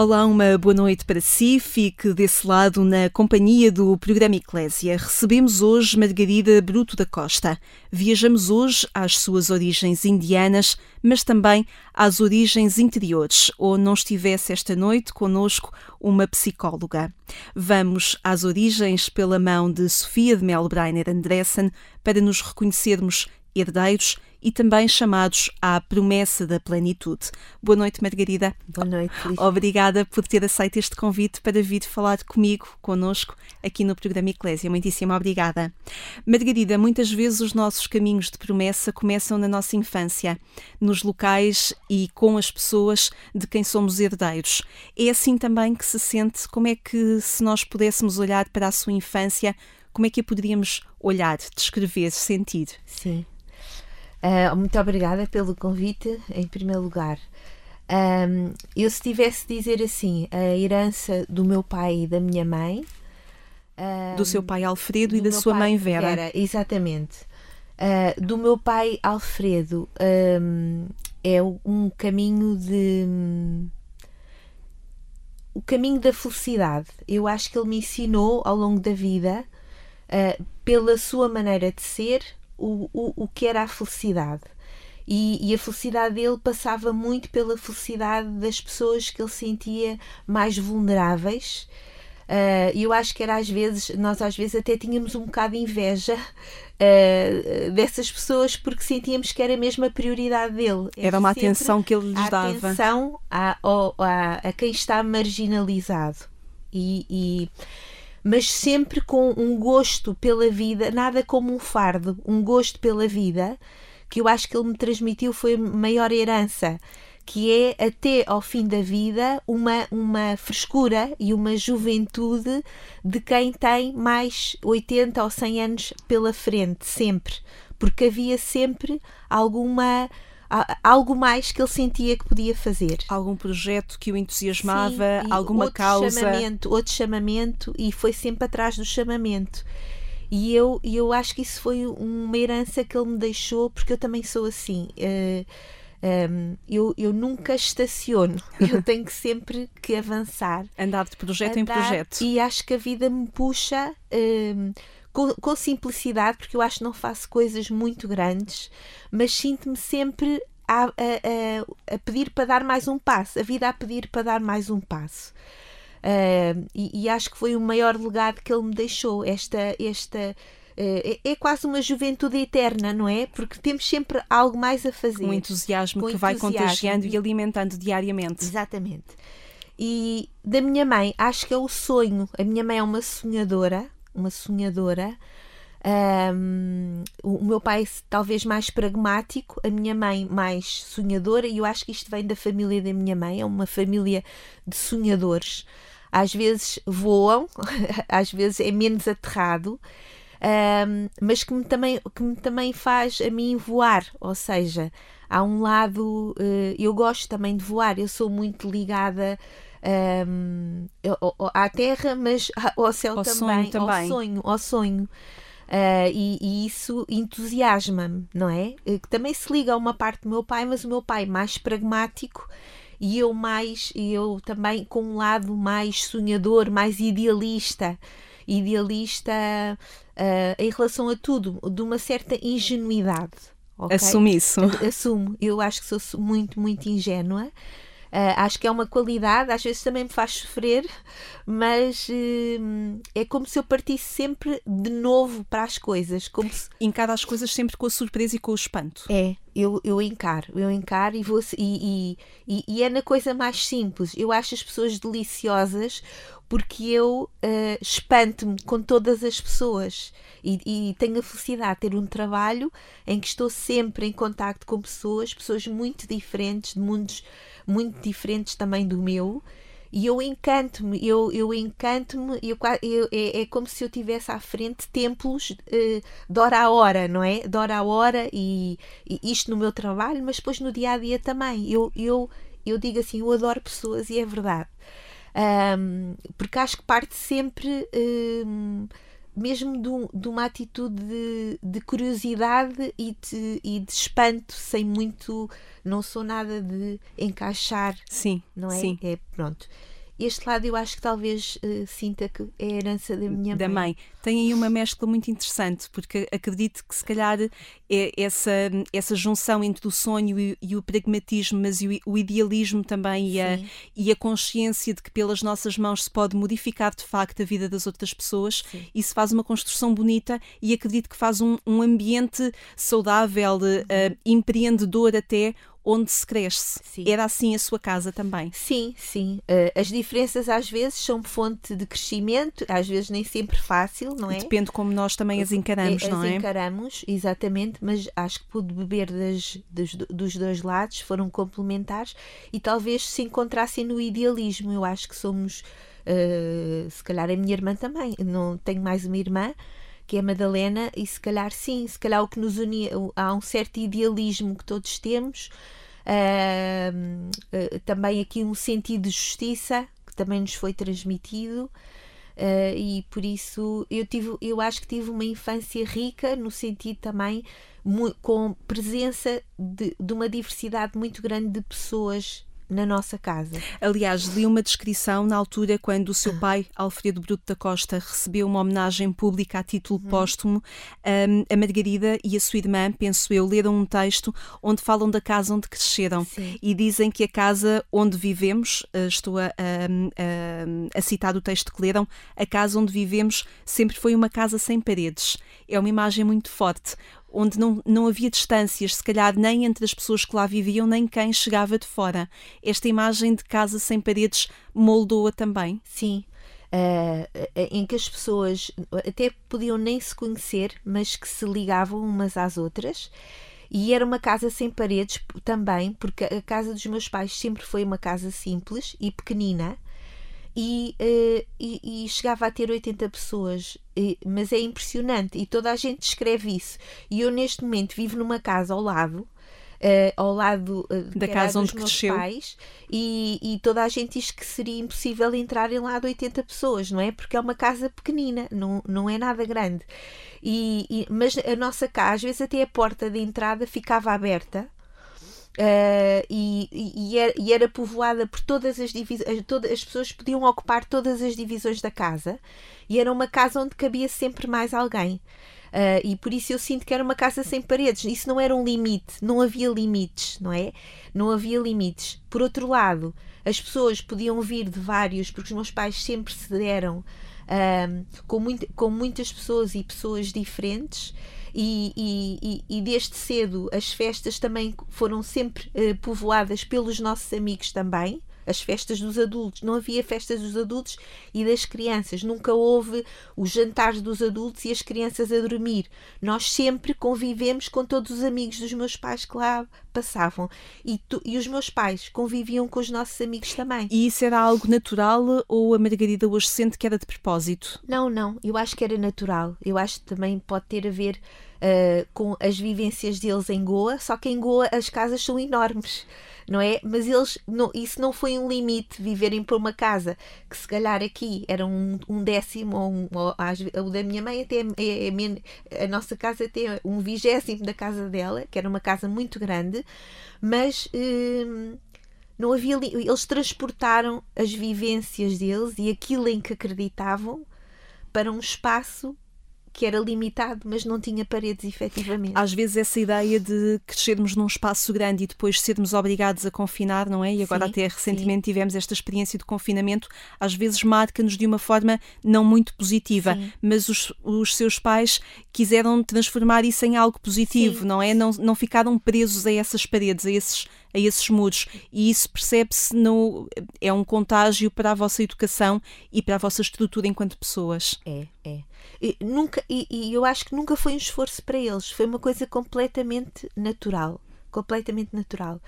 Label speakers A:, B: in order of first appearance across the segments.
A: Olá, uma boa noite para si. Fique desse lado na companhia do programa Eclésia. Recebemos hoje Margarida Bruto da Costa. Viajamos hoje às suas origens indianas, mas também às origens interiores, ou não estivesse esta noite conosco uma psicóloga. Vamos às origens pela mão de Sofia de Melbreiner Andressen para nos reconhecermos herdeiros e também chamados à promessa da plenitude. Boa noite, Margarida.
B: Boa noite.
A: Obrigada por ter aceito este convite para vir falar comigo, conosco, aqui no programa Eclésia. Muitíssimo obrigada. Margarida, muitas vezes os nossos caminhos de promessa começam na nossa infância, nos locais e com as pessoas de quem somos herdeiros. É assim também que se sente? Como é que, se nós pudéssemos olhar para a sua infância, como é que a poderíamos olhar, descrever, sentir?
B: Sim. Uh, muito obrigada pelo convite, em primeiro lugar. Um, eu, se tivesse de dizer assim, a herança do meu pai e da minha mãe.
A: Um, do seu pai Alfredo e da sua mãe Vera. Vera
B: exatamente. Uh, do meu pai Alfredo um, é um caminho de. o caminho da felicidade. Eu acho que ele me ensinou ao longo da vida, uh, pela sua maneira de ser, o, o, o que era a felicidade. E, e, a felicidade dele passava muito pela felicidade das pessoas que ele sentia mais vulneráveis. Uh, eu acho que era às vezes, nós às vezes até tínhamos um bocado de inveja uh, dessas pessoas porque sentíamos que era mesmo a prioridade dele.
A: Era uma atenção que ele lhes dava.
B: Atenção a, a, a, quem está marginalizado. E, e mas sempre com um gosto pela vida, nada como um fardo, um gosto pela vida, que eu acho que ele me transmitiu foi a maior herança, que é até ao fim da vida uma, uma frescura e uma juventude de quem tem mais 80 ou 100 anos pela frente, sempre. Porque havia sempre alguma algo mais que ele sentia que podia fazer.
A: Algum projeto que o entusiasmava,
B: Sim,
A: alguma
B: outro
A: causa.
B: Chamamento, outro chamamento e foi sempre atrás do chamamento. E eu, eu acho que isso foi uma herança que ele me deixou, porque eu também sou assim. Uh, eh, um, eu, eu nunca estaciono, eu tenho que sempre que avançar.
A: Andar de projeto andar, em projeto.
B: E acho que a vida me puxa. Um, com, com, simplicidade, porque eu acho que não faço coisas muito grandes, mas sinto-me sempre a, a, a, pedir para dar mais um passo, a vida a pedir para dar mais um passo. Uh, e, e, acho que foi o maior legado que ele me deixou, esta, esta uh, é, quase uma juventude eterna, não é? Porque temos sempre algo mais a fazer.
A: Um entusiasmo que entusiasmo. vai contagiando e alimentando diariamente.
B: Exatamente. E da minha mãe, acho que é o sonho. A minha mãe é uma sonhadora, uma sonhadora. Um, o meu pai talvez mais pragmático, a minha mãe mais sonhadora, e eu acho que isto vem da família da minha mãe, é uma família de sonhadores. Às vezes voam, às vezes é menos aterrado, um, mas que me, também, que me também faz a mim voar, ou seja, há um lado, uh, eu gosto também de voar, eu sou muito ligada um, à terra, mas ao céu
A: ao
B: também,
A: também,
B: ao sonho, ao sonho. Uh, e, e, isso entusiasma-me, não é? Eh, que também se liga a uma parte do meu pai, mas o meu pai mais pragmático e eu mais, eu também com um lado mais sonhador, mais idealista, idealista uh, em relação a tudo, de uma certa ingenuidade.
A: Okay? Assume isso.
B: Assumo. Eu acho que sou muito, muito ingênua. Uh, acho que é uma qualidade, às vezes também me faz sofrer, mas uh, é como se eu partisse sempre de novo para as coisas. Como se...
A: Encara as coisas sempre com a surpresa e com o espanto.
B: É, eu, eu encaro, eu encaro e, vou, e, e, e é na coisa mais simples. Eu acho as pessoas deliciosas porque eu uh, espanto-me com todas as pessoas e, e, tenho a felicidade de ter um trabalho em que estou sempre em contacto com pessoas, pessoas muito diferentes, de mundos muito diferentes também do meu. E eu encanto-me, eu, eu encanto-me, eu, eu, é, é como se eu tivesse à frente templos uh, de hora a hora, não é? De hora a hora, e, e, isto no meu trabalho, mas depois no dia a dia também. Eu, eu, eu digo assim, eu adoro pessoas e é verdade. Um, porque acho que parte sempre um, mesmo de, um, de, uma atitude de, de curiosidade e de, e de, espanto, sem muito. Não sou nada de encaixar.
A: Sim,
B: não é?
A: Sim.
B: É pronto este lado eu acho que talvez uh, sinta que é a herança da minha
A: da
B: mãe.
A: mãe. Tem aí uma mescla muito interessante, porque acredito que se calhar é essa, essa junção entre o sonho e, e o pragmatismo, mas o, o idealismo também e a, e a, consciência de que pelas nossas mãos se pode modificar de facto a vida das outras pessoas, Sim. isso faz uma construção bonita e acredito que faz um, um ambiente saudável, uh, empreendedor até, onde se cresce. Sim. Era assim a sua casa também?
B: Sim, sim. Uh, as diferenças às vezes são fonte de crescimento, às vezes nem sempre fácil, não é?
A: Depende como nós também as encaramos,
B: as
A: não é?
B: As encaramos, exatamente, mas acho que pude beber das, das, dos dois lados, foram complementares e talvez se encontrassem no idealismo. Eu acho que somos, uh, se calhar a minha irmã também, não tenho mais uma irmã que é a Madalena, e se calhar sim, se calhar o que nos unia, há um certo idealismo que todos temos, Uh, também aqui um sentido de justiça que também nos foi transmitido. Uh, e por isso eu tive eu acho que tive uma infância rica no sentido também com presença de, de uma diversidade muito grande de pessoas na nossa casa.
A: Aliás, li uma descrição na altura quando o seu ah. pai, Alfredo Bruto da Costa, recebeu uma homenagem pública a título uhum. póstumo. Um, a Margarida e a sua irmã, penso eu, leram um texto onde falam da casa onde cresceram Sim. e dizem que a casa onde vivemos, uh, estou a, a, a, a citar o texto que leram, a casa onde vivemos sempre foi uma casa sem paredes. É uma imagem muito forte onde não, não havia distâncias, se calhar nem entre as pessoas que lá viviam, nem quem chegava de fora. Esta imagem de casa sem paredes moldou-a também?
B: Sim. Uh, em que as pessoas até podiam nem se conhecer, mas que se ligavam umas às outras. E era uma casa sem paredes também, porque a casa dos meus pais sempre foi uma casa simples e pequenina, e, uh, e, e, chegava a ter 80 pessoas. E, mas é impressionante e toda a gente descreve isso. E eu, neste momento, vivo numa casa ao lado. Uh, ao lado uh,
A: da casa onde cresceu
B: pais e, e, toda a gente diz que seria impossível entrarem lá de 80 pessoas, não é? Porque é uma casa pequenina, não, não é nada grande. E, e, mas a nossa casa, às vezes até a porta de entrada ficava aberta Uh, e, e, era, e, era, povoada por todas as divisões, todas, as pessoas podiam ocupar todas as divisões da casa e era uma casa onde cabia sempre mais alguém. Uh, e por isso eu sinto que era uma casa sem paredes. Isso não era um limite, não havia limites, não é? Não havia limites. Por outro lado, as pessoas podiam vir de vários, porque os meus pais sempre se deram uh, com, muito, com muitas pessoas e pessoas diferentes e, e, e, desde cedo as festas também foram sempre uh, povoadas pelos nossos amigos também as festas dos adultos. Não havia festas dos adultos e das crianças. Nunca houve os jantares dos adultos e as crianças a dormir. Nós sempre convivemos com todos os amigos dos meus pais que lá passavam. E, tu, e os meus pais conviviam com os nossos amigos também.
A: E isso era algo natural ou a Margarida hoje sente que era de propósito?
B: Não, não. Eu acho que era natural. Eu acho que também pode ter a ver uh, com as vivências deles em Goa, só que em Goa as casas são enormes não é? Mas eles, não, isso não foi um limite, viverem por uma casa que se calhar aqui era um, um décimo, ou, um, ou o da minha mãe até é, é, a nossa casa até um vigésimo da casa dela, que era uma casa muito grande, mas hum, não havia eles transportaram as vivências deles e aquilo em que acreditavam para um espaço que era limitado, mas não tinha paredes efetivamente.
A: Às vezes essa ideia de crescermos num espaço grande e depois sermos obrigados a confinar, não é? E agora sim, até recentemente sim. tivemos esta experiência de confinamento, às vezes marca-nos de uma forma não muito positiva, sim. mas os, os seus pais quiseram transformar isso em algo positivo, não é? Não, não ficaram presos a essas paredes, a esses a esses muros e isso percebe-se no é um contágio para a vossa educação e para a vossa estrutura enquanto pessoas.
B: É, é. E, nunca, e, e eu acho que nunca foi um esforço para eles, foi uma coisa completamente natural. Completamente natural.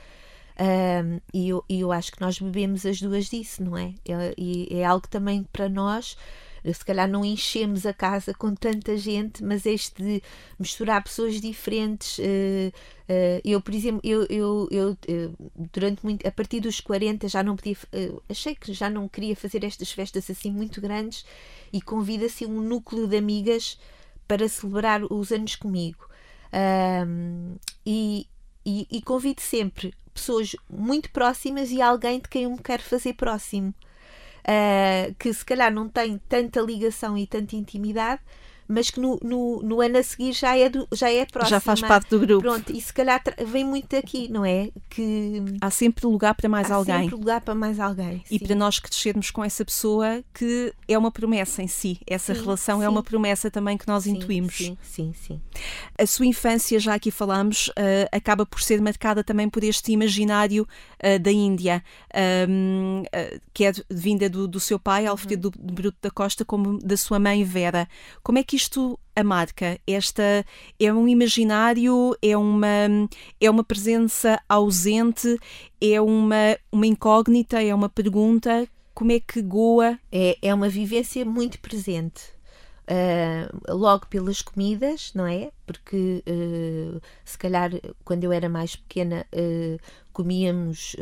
B: Um, e eu, eu acho que nós bebemos as duas disso, não é? é? E é, algo também para nós se calhar não enchemos a casa com tanta gente, mas este de misturar pessoas diferentes. Uh, uh, eu, por exemplo, eu, eu, eu, durante muito, a partir dos 40 já não podia, achei que já não queria fazer estas festas assim muito grandes e convido assim um núcleo de amigas para celebrar os anos comigo. E, e, e convido sempre pessoas muito próximas e alguém de quem eu me quero fazer próximo. Uh, que se calhar não tem tanta ligação e tanta intimidade, mas que no, no, no, ano a seguir já é, do, já é próxima.
A: Já faz parte do grupo.
B: Pronto, e se calhar vem muito aqui, não é? Que
A: há sempre lugar para mais
B: há
A: alguém.
B: Há sempre lugar para mais alguém.
A: E sim. para nós crescermos com essa pessoa que é uma promessa em si. Essa sim, relação é sim. é uma promessa também que nós intuímos.
B: Sim, sim, sim.
A: A sua infância, já aqui falamos, uh, acaba por ser marcada também por este imaginário uh, da Índia, um, uh, eh, que é vinda do, do seu pai, Alfredo uhum. Bruto da Costa, como da sua mãe Vera. Como é que isto a marca? Esta é um imaginário, é uma, é uma presença ausente, é uma, uma incógnita, é uma pergunta. Como é que Goa.
B: É, é uma vivência muito presente. Uh, logo pelas comidas, não é? Porque uh, se calhar quando eu era mais pequena uh, comíamos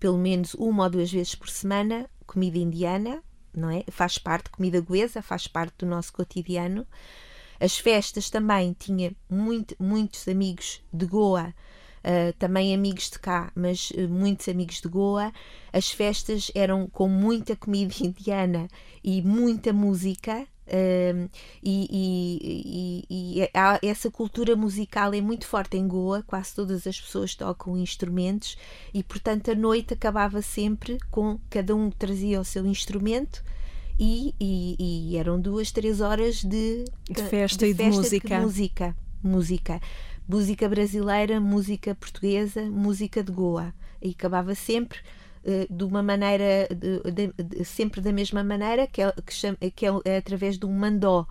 B: pelo menos uma ou duas vezes por semana comida indiana, não é? Faz parte, comida goesa, faz parte do nosso cotidiano. As festas também tinha muito, muitos amigos de Goa, uh, também amigos de cá, mas uh, muitos amigos de Goa. As festas eram com muita comida indiana e muita música. Uh, e, e, e, e essa cultura musical é muito forte em Goa, quase todas as pessoas tocam instrumentos e, portanto, a noite acabava sempre com cada um trazia o seu instrumento e, e eram duas, três horas de,
A: de festa de e festa, de música.
B: De música. Música. Música brasileira, música portuguesa, música de Goa. E acabava sempre eh, de uma maneira, de, de, sempre da mesma maneira, que é, que, chama, que é, é através de um mandó.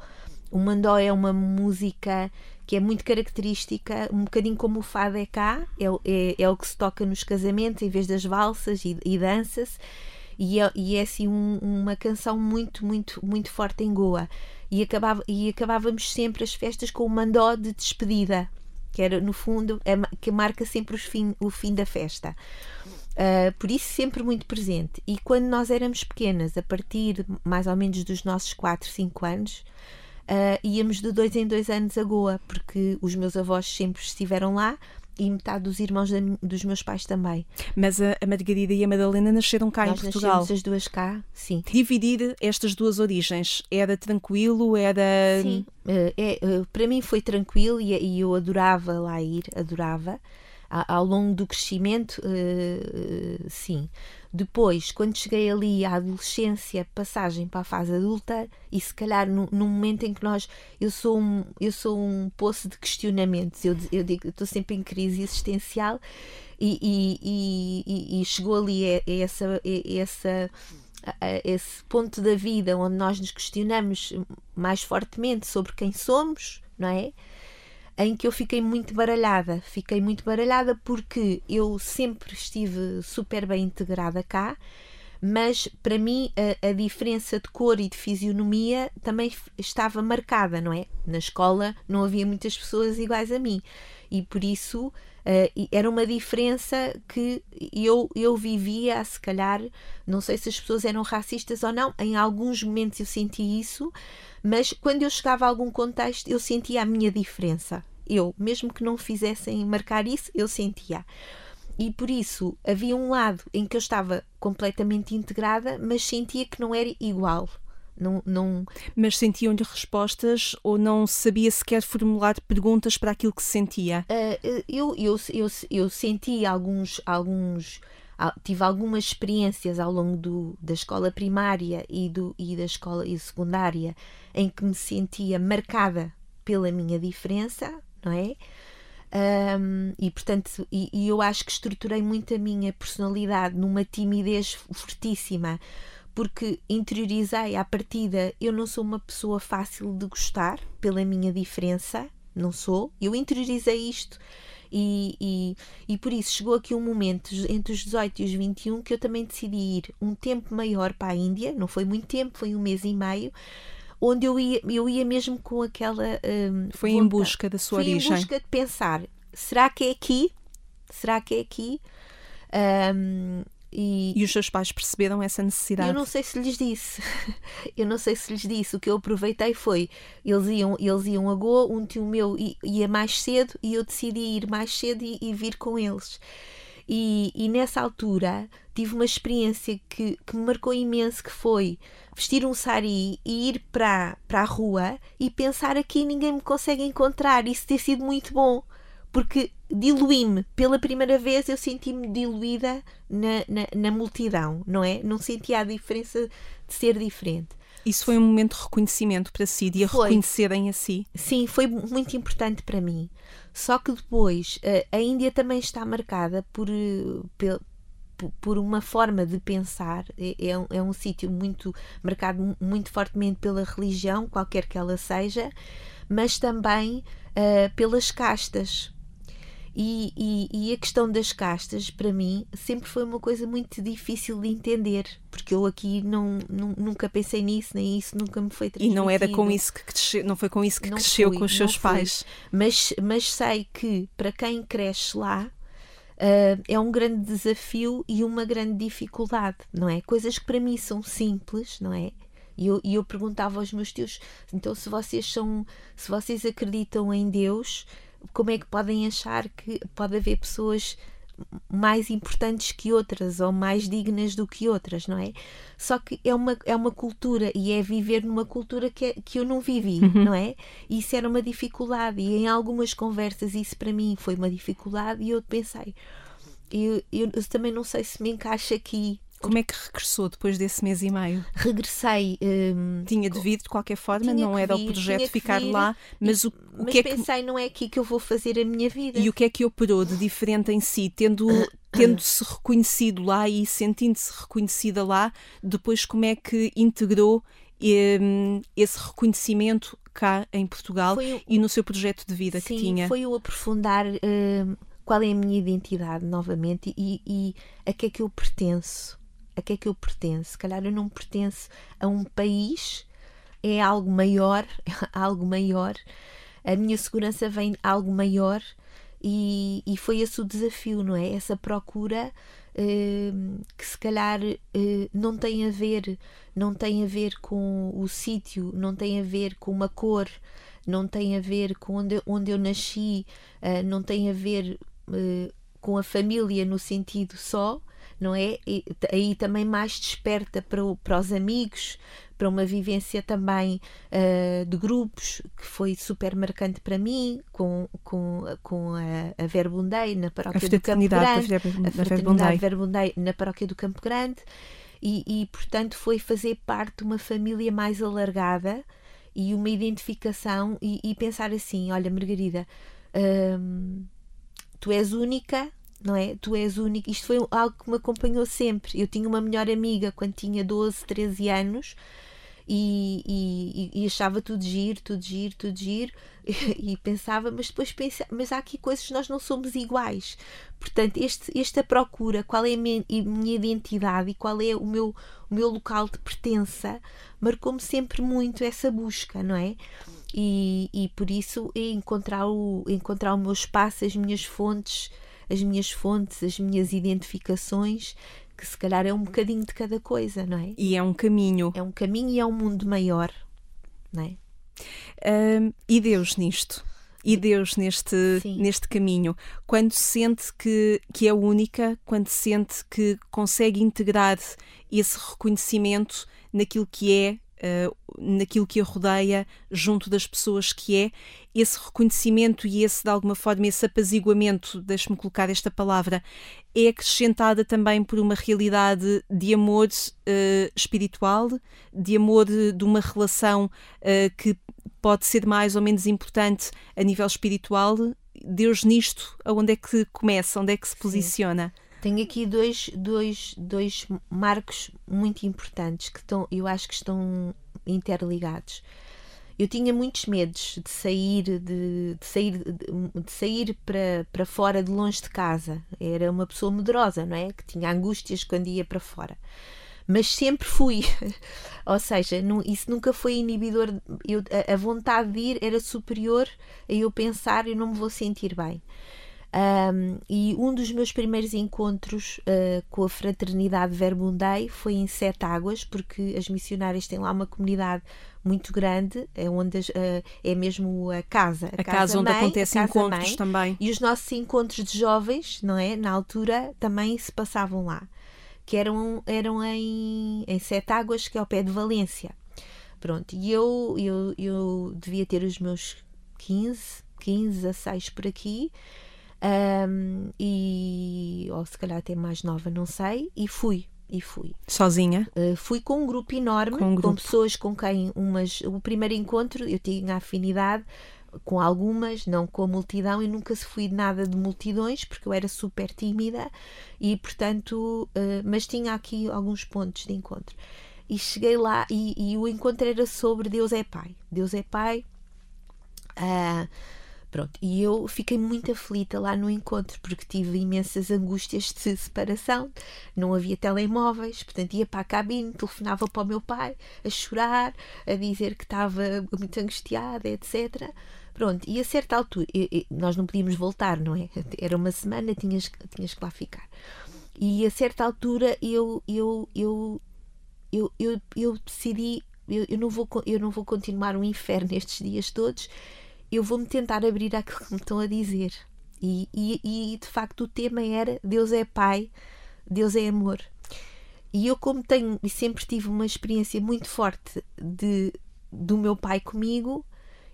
B: O mandó é uma música que é muito característica, um bocadinho como o fado é cá, é, é, é o que se toca nos casamentos em vez das valsas e, e dança-se. E é, e é assim um, uma canção muito, muito, muito forte em Goa. E, acabava, e acabávamos sempre as festas com o mandó de despedida, que era no fundo, é, que marca sempre fim, o fim da festa. Uh, por isso sempre muito presente. E quando nós éramos pequenas, a partir mais ou menos dos nossos 4, 5 anos, uh, íamos de dois em dois anos a Goa, porque os meus avós sempre estiveram lá e metade dos irmãos dos meus pais também.
A: Mas a, a Margarida e a Madalena nasceram cá
B: Nós
A: em Portugal.
B: as duas cá, sim.
A: Dividir estas duas origens era tranquilo? Era.
B: Sim, uh, é, para mim foi tranquilo e, e eu adorava lá ir, adorava ao longo do crescimento, uh, sim. Depois, quando cheguei ali à adolescência, passagem para a fase adulta, e se calhar num, num momento em que nós. Eu sou um, eu sou um poço de questionamentos, eu, eu digo, eu estou sempre em crise existencial, e, e, e, e chegou ali a, a essa. A, essa esse ponto da vida onde nós nos questionamos mais fortemente sobre quem somos, não é? Em que eu fiquei muito baralhada. Fiquei muito baralhada porque eu sempre estive super bem integrada cá, mas para mim a, a, diferença de cor e de fisionomia também estava marcada, não é? Na escola não havia muitas pessoas iguais a mim e por isso uh, era uma diferença que eu, eu vivia, se calhar, não sei se as pessoas eram racistas ou não, em alguns momentos eu senti isso, mas quando eu chegava a algum contexto eu sentia a minha diferença eu, mesmo que não fizessem marcar isso, eu sentia. E por isso havia um lado em que eu estava completamente integrada, mas sentia que não era igual. Não, não...
A: Mas sentiam-lhe respostas ou não sabia sequer formular perguntas para aquilo que se sentia?
B: Uh, eu, eu, eu, eu senti alguns, alguns tive algumas experiências ao longo do, da escola primária e, do, e da escola e secundária em que me sentia marcada pela minha diferença, não é? Um, e portanto, e, e, eu acho que estruturei muito a minha personalidade numa timidez fortíssima, porque interiorizei à partida, eu não sou uma pessoa fácil de gostar pela minha diferença, não sou. Eu interiorizei isto E, e, e por isso chegou aqui um momento entre os 18 e os 21 que eu também decidi ir um tempo maior para a Índia, não foi muito tempo, foi um mês e meio, onde eu ia, eu ia mesmo com aquela. Um,
A: foi vontade. em busca da sua
B: foi
A: origem.
B: em busca de pensar: será que é aqui? Será que é aqui? Um,
A: e, e, os seus pais perceberam essa necessidade?
B: Eu não sei se lhes disse. eu não sei se lhes disse. O que eu aproveitei foi: eles iam, eles iam a Goa, um tio meu ia mais cedo e eu decidi ir mais cedo e, e vir com eles. E, e, nessa altura tive uma experiência que, que me marcou imenso que foi vestir um sari e ir para, para a rua e pensar aqui ninguém me consegue encontrar. Isso ter sido muito bom porque diluí-me. Pela primeira vez eu senti-me diluída na, na, na, multidão, não é? Não sentia a diferença de ser diferente.
A: Isso foi um momento de reconhecimento para si, de a foi. reconhecerem a si.
B: Sim, foi muito importante para mim. Só que depois eh, a Índia também está marcada por, eh, por uma forma de pensar, é, é um, é um sítio muito marcado muito fortemente pela religião, qualquer que ela seja, mas também uh, pelas castas. E, e, e, a questão das castas, para mim, sempre foi uma coisa muito difícil de entender, porque eu aqui não, não nunca pensei nisso, nem isso nunca me foi transmitido.
A: E não era com isso que cresceu, não foi com isso que não cresceu fui, com os seus pais.
B: Mas, mas sei que para quem cresce lá, Uh, é um grande desafio e uma grande dificuldade, não é? Coisas que para mim são simples, não é? E eu, eu perguntava aos meus tios, então se vocês são, se vocês acreditam em Deus, como é que podem achar que pode haver pessoas mais importantes que outras ou mais dignas do que outras, não é? Só que é uma, é uma cultura e é viver numa cultura que, é, que eu não vivi, uhum. não é? E isso era uma dificuldade e em algumas conversas isso para mim foi uma dificuldade e eu pensei, eu, eu, eu também não sei se me encaixa aqui
A: como é que regressou depois desse mês e meio?
B: Regressei.
A: Um, tinha de vir de qualquer forma, não era vir, o projeto ficar vir, lá, mas o, o
B: mas
A: que é
B: pensei,
A: que...
B: não é aqui que eu vou fazer a minha vida.
A: E o que é que operou de diferente em si, tendo tendo-se reconhecido lá e sentindo-se reconhecida lá, depois como é que integrou um, esse reconhecimento cá em Portugal o, e no seu projeto de vida
B: sim,
A: que tinha?
B: Foi o aprofundar uh, qual é a minha identidade novamente e, e a que é que eu pertenço a que é que eu pertenço? Se calhar eu não pertenço a um país, é algo maior, algo maior. A minha segurança vem algo maior e, e foi esse o desafio, não é? Essa procura eh, que se calhar eh, não tem a ver, não tem a ver com o sítio, não tem a ver com uma cor, não tem a ver com onde, onde eu nasci, eh, não tem a ver com a família no sentido só, não é? E, aí também mais desperta para, o, para os amigos, para uma vivência também uh, de grupos que foi super marcante para mim, com, com, com a, a Verbundei na paróquia do Campo Grande, a fraternidade Verbundei na paróquia do Campo Grande, e, e portanto foi fazer parte de uma família mais alargada e uma identificação e, e pensar assim, olha Margarida, hum, tu és única não é? Tu és único. Isto foi algo que me acompanhou sempre. Eu tinha uma melhor amiga quando tinha 12, 13 anos e, e, e achava tudo giro, tudo giro, tudo giro e, pensava, mas depois pensa, mas há aqui coisas que nós não somos iguais. Portanto, este, esta procura, qual é a minha, a minha identidade e qual é o meu, o meu local de pertença, marcou-me sempre muito essa busca, não é? E, e por isso encontrar o, encontrar o meu espaço, as minhas fontes, as minhas fontes, as minhas identificações, que se calhar é um bocadinho de cada coisa, não é?
A: E é um caminho.
B: É um caminho e é um mundo maior, não é?
A: Um, e Deus nisto? E Deus neste, neste caminho? Quando sente que, que é única, quando sente que consegue integrar esse reconhecimento naquilo que é uh, naquilo que a rodeia, junto das pessoas que é, esse reconhecimento e esse, de alguma forma, esse apaziguamento, deixe-me colocar esta palavra, é acrescentada também por uma realidade de amor uh, espiritual, de amor de, de uma relação uh, que pode ser mais ou menos importante a nível espiritual. Deus nisto, aonde é que começa, onde é que se posiciona?
B: Sim. Tenho aqui dois, dois, dois marcos muito importantes que estão, eu acho que estão interligados. eu tinha muitos medos de sair, de, de sair, de, de, sair para, para fora de longe de casa. Era uma pessoa medrosa, não é? Que tinha angústias quando ia para fora. Mas sempre fui. Ou seja, não, isso nunca foi inibidor. Eu, a, a vontade de ir era superior a eu pensar eu não me vou sentir bem. Um, e um dos meus primeiros encontros uh, com a Fraternidade Verbundei foi em Sete Águas, porque as missionárias têm lá uma comunidade muito grande, é onde uh, é mesmo a casa.
A: A, a casa, casa, onde acontecem encontros
B: mãe,
A: também.
B: E os nossos encontros de jovens, não é? Na altura também se passavam lá, que eram, eram em, em Sete Águas, que é ao pé de Valência. Pronto, e eu, eu, eu devia ter os meus 15, 15 a 6 por aqui. Um, e ou se calhar até mais nova, não sei, e fui. E fui.
A: Sozinha?
B: Uh, fui com um grupo enorme, com, um grupo. com pessoas com quem umas. O primeiro encontro eu tinha afinidade com algumas, não com a multidão, e nunca se fui nada de multidões, porque eu era super tímida e, portanto, uh, mas tinha aqui alguns pontos de encontro. E cheguei lá e, e, o encontro era sobre Deus é Pai. Deus é Pai. Uh, Pronto, e eu fiquei muito aflita lá no encontro porque tive imensas angústias de separação, não havia telemóveis, portanto ia para a cabine, telefonava para o meu pai a chorar, a dizer que estava muito angustiada, etc. Pronto, e a certa altura, nós não podíamos voltar, não é? Era uma semana, tinhas, tinhas que lá ficar. E a certa altura eu, eu, eu, eu, eu, eu decidi, eu, eu, não vou, eu não vou continuar o inferno estes dias todos eu vou-me tentar abrir àquilo que me estão a dizer. E, e, e, de facto o tema era Deus é Pai, Deus é amor. E eu, como tenho e sempre tive uma experiência muito forte de, do meu pai comigo,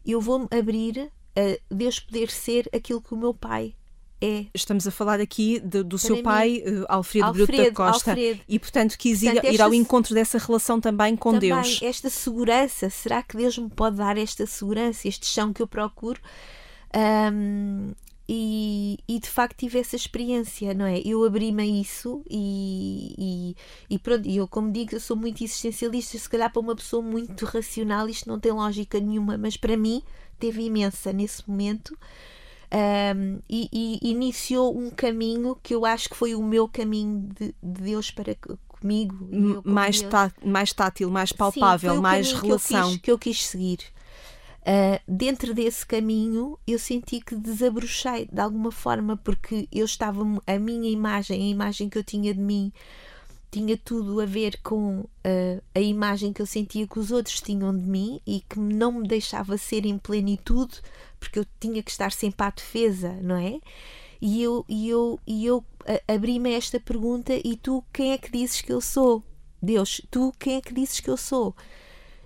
B: eu vou-me abrir a Deus poder ser aquilo que o meu pai é.
A: Estamos a falar aqui de, do seu pai, uh, Alfredo, Alfredo Bruto da Costa,
B: Alfredo.
A: e portanto quis ir, ir ao encontro dessa relação também com
B: também
A: Deus.
B: Esta segurança, será que Deus me pode dar esta segurança, este chão que eu procuro? Um, e, e, de facto tive essa experiência, não é? Eu abri-me a isso e, e, e pronto, eu como digo, eu sou muito existencialista, se calhar para uma pessoa muito racional isto não tem lógica nenhuma, mas para mim teve imensa nesse momento um, e, e, iniciou um caminho que eu acho que foi o meu caminho de, de Deus para comigo.
A: mais, tá, mais tátil, mais palpável, Sim, mais relação.
B: Que eu quis, que eu quis seguir. Uh, dentro desse caminho eu senti que desabrochei de alguma forma porque eu estava a minha imagem, a imagem que eu tinha de mim tinha tudo a ver com uh, a imagem que eu sentia que os outros tinham de mim e que não me deixava ser em plenitude porque eu tinha que estar sempre à defesa, não é? E eu, e eu, e eu abri-me esta pergunta: e tu quem é que dizes que eu sou? Deus, tu quem é que dizes que eu sou?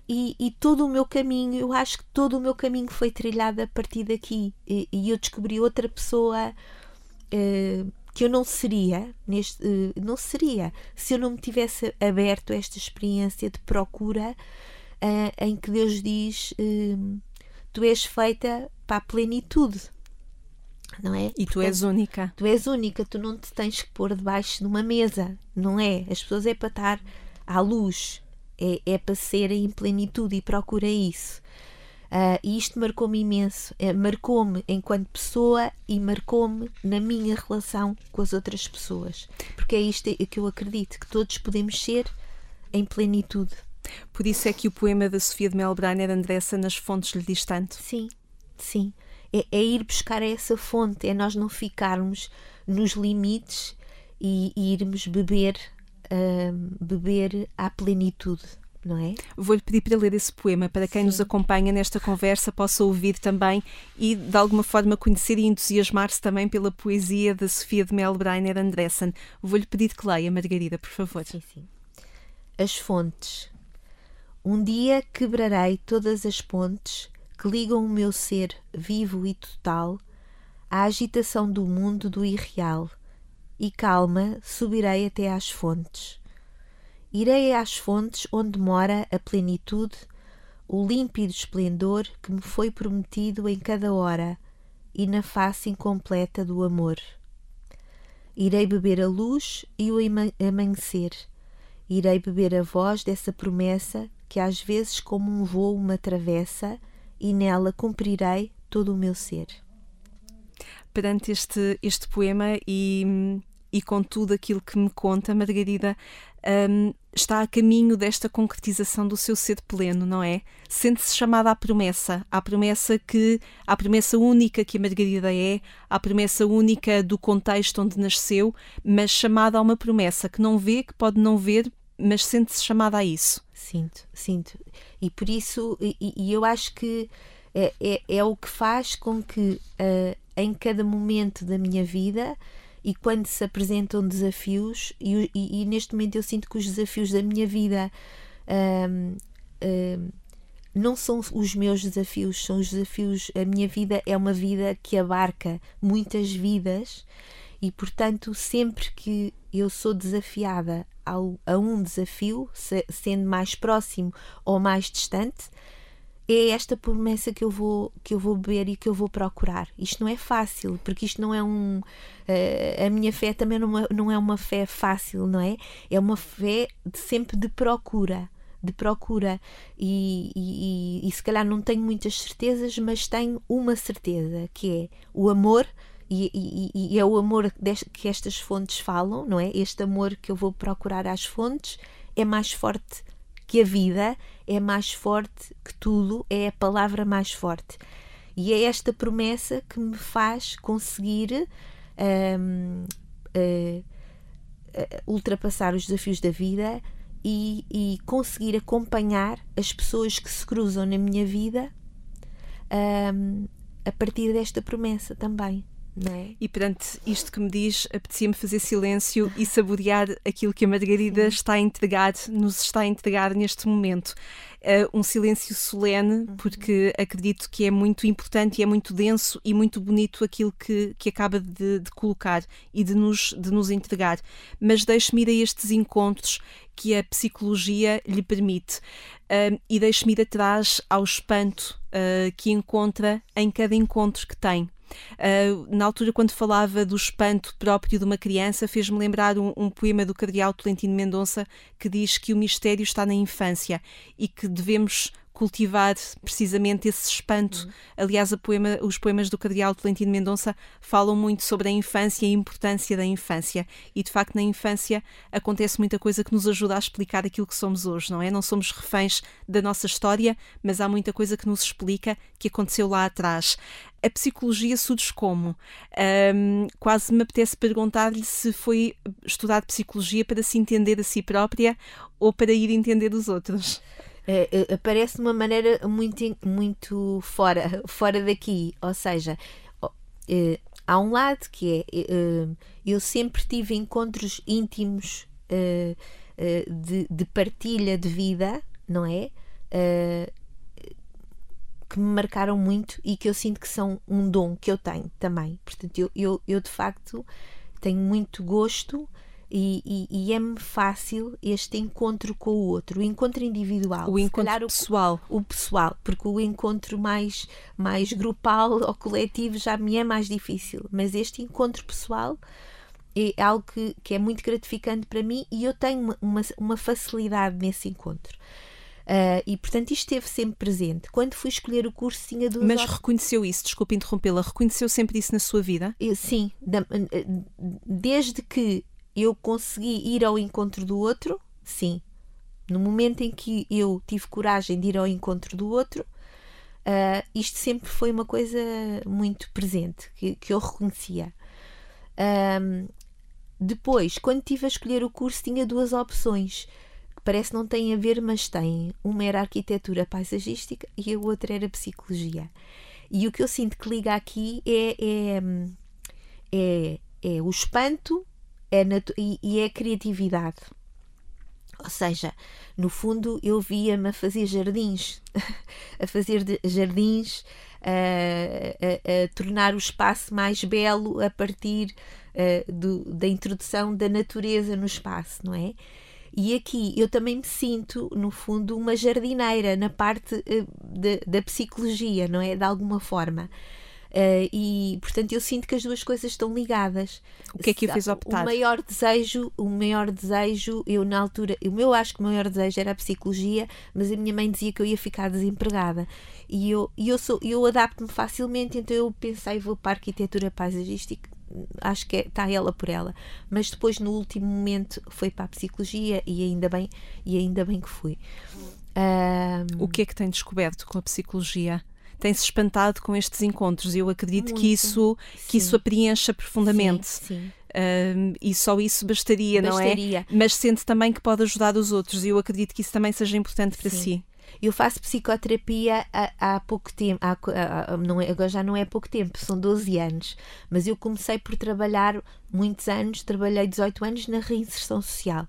B: E, e, todo o meu caminho, eu acho que todo o meu caminho foi trilhado a partir daqui. E, e eu descobri outra pessoa uh, que eu não seria, neste, uh, não seria, se eu não me tivesse aberto a esta experiência de procura uh, em que Deus diz: Tu és feita para a plenitude. Não é?
A: E tu és única.
B: Tu és única, tu não te tens que pôr debaixo de uma mesa, não é? As pessoas é para estar à luz, é, é para serem em plenitude e procura isso. Uh, e isto marcou-me imenso, é, marcou-me enquanto pessoa e marcou-me na minha relação com as outras pessoas, porque é isto que eu acredito, que todos podemos ser em plenitude.
A: Por isso é que o poema da Sofia de Melbrenner, Andressa, nas fontes lhe diz tanto.
B: Sim, Sim, é, é ir buscar essa fonte, é nós não ficarmos nos limites e, e irmos beber, uh, beber à plenitude. Não é?
A: Vou-lhe pedir para ler esse poema para quem Sim. nos acompanha nesta conversa possa ouvir também e de alguma forma conhecer e entusiasmar-se também pela poesia da Sofia de Melbreiner Andressen. Vou-lhe pedir que leia, Margarida, por favor.
B: Sim, sim. As fontes. Um dia quebrarei todas as pontes que ligam o meu ser vivo e total à agitação do mundo do irreal, e calma subirei até às fontes. Irei às fontes onde mora a plenitude, o límpido esplendor que me foi prometido em cada hora e na face incompleta do amor. Irei beber a luz e o amanhecer. Irei beber a voz dessa promessa que às vezes como um voo me atravessa e nela cumprirei todo o meu ser.
A: Perante este, este poema e, e com tudo aquilo que me conta, Margarida, um, está a caminho desta concretização do seu ser pleno, não é? Sente-se chamada à promessa, à promessa que, à promessa única que a Margarida é, à promessa única do contexto onde nasceu, mas chamada a uma promessa que não vê, que pode não ver, mas sente-se chamada a isso.
B: Sinto, sinto. E por isso, e, e eu acho que é, é, é, o que faz com que uh, em cada momento da minha vida e quando se apresentam desafios, e, e, e, neste momento eu sinto que os desafios da minha vida um, um, não são os meus desafios, são os desafios. A minha vida é uma vida que abarca muitas vidas, e portanto, sempre que eu sou desafiada a um desafio, se, sendo mais próximo ou mais distante, é esta promessa que eu vou que eu vou beber e que eu vou procurar. Isto não é fácil, porque isto não é um uh, a minha fé também não é, não é uma fé fácil, não é? É uma fé sempre de procura de procura e, e, e, se calhar não tenho muitas certezas, mas tenho uma certeza que é o amor e, e, e é o amor que estas fontes falam, não é? Este amor que eu vou procurar às fontes é mais forte que a vida é mais forte que tudo, é a palavra mais forte. E é esta promessa que me faz conseguir um, uh, uh, ultrapassar os desafios da vida e, e, conseguir acompanhar as pessoas que se cruzam na minha vida um, a partir desta promessa também. É?
A: E perante isto que me diz, apetecia-me fazer silêncio e saborear aquilo que a Margarida está a entregar, nos está a entregar neste momento. Uh, um silêncio solene, uhum. porque acredito que é muito importante e é muito denso e muito bonito aquilo que, que acaba de, de colocar e de nos, de nos entregar. Mas deixe-me ir a estes encontros que a psicologia lhe permite. Uh, e deixe-me ir atrás ao espanto uh, que encontra em cada encontro que tem. Uh, na altura, quando falava do espanto próprio de uma criança, fez-me lembrar um, um, poema do Cardeal Tolentino Mendonça que diz que o mistério está na infância e que devemos cultivar precisamente esse espanto. Uhum. Aliás, poema, os poemas do Cardeal Tolentino Mendonça falam muito sobre a infância e a importância da infância. E de facto, na infância acontece muita coisa que nos ajuda a explicar aquilo que somos hoje, não é? Não somos reféns da nossa história, mas há muita coisa que nos explica que aconteceu lá atrás. A psicologia surge como? Um, quase me apetece perguntar-lhe se foi estudar psicologia para se entender a si própria ou para ir entender os outros
B: uh, aparece de uma maneira muito, muito fora, fora daqui. Ou seja, uh, há um lado que é uh, eu sempre tive encontros íntimos de, de, partilha de vida, não é? que me marcaram muito e que eu sinto que são um dom que eu tenho também. Portanto, eu, eu, eu de facto tenho muito gosto e, e, e é-me fácil este encontro com o outro, o encontro individual.
A: O encontro pessoal.
B: O, o, pessoal, porque o encontro mais, mais grupal ou coletivo já me é mais difícil, mas este encontro pessoal é algo que, que é muito gratificante para mim e eu tenho uma, uma facilidade nesse encontro. Uh, e portanto isto esteve sempre presente. Quando fui escolher o curso, tinha duas.
A: Mas reconheceu isso, desculpe interrompê-la, reconheceu sempre isso na sua vida?
B: Eu, sim, da, desde que eu consegui ir ao encontro do outro, sim. No momento em que eu tive coragem de ir ao encontro do outro, uh, isto sempre foi uma coisa muito presente, que, que eu reconhecia. Um, depois, quando tive a escolher o curso, tinha duas opções que parece não têm a ver, mas têm. Uma era arquitetura paisagística e a outra era psicologia. E o que eu sinto que liga aqui é, é, é, é o espanto é e, e é a criatividade. Ou seja, no fundo eu via-me a fazer jardins, a fazer jardins, a, a, a, tornar o espaço mais belo a partir uh, do, da introdução da natureza no espaço, não é? E aqui eu também me sinto, no fundo, uma jardineira na parte uh, de, da psicologia, não é? De alguma forma. Uh, e portanto eu sinto que as duas coisas estão ligadas.
A: O que é que o fez optar?
B: O maior desejo, o maior desejo, eu na altura, o meu acho que o maior desejo era a psicologia, mas a minha mãe dizia que eu ia ficar desempregada. E eu, e eu, sou, eu adapto-me facilmente, então eu pensei, vou para a arquitetura paisagística, acho que está é, ela por ela. Mas depois, no último momento, foi para a psicologia e ainda bem, e ainda bem que fui.
A: Um... O que é que tem descoberto com a psicologia? Tem-se espantado com estes encontros. Eu acredito
B: Muito.
A: que isso, que isso a preencha profundamente.
B: Sim, sim.
A: e só isso bastaria,
B: bastaria,
A: não é? Mas sente também que pode ajudar os outros e eu acredito que isso também seja importante para
B: sim.
A: si.
B: Eu faço psicoterapia há, há pouco tempo, há, há, não é, agora já não é pouco tempo, são 12 anos, mas eu comecei por trabalhar muitos anos, trabalhei 18 anos na reinserção social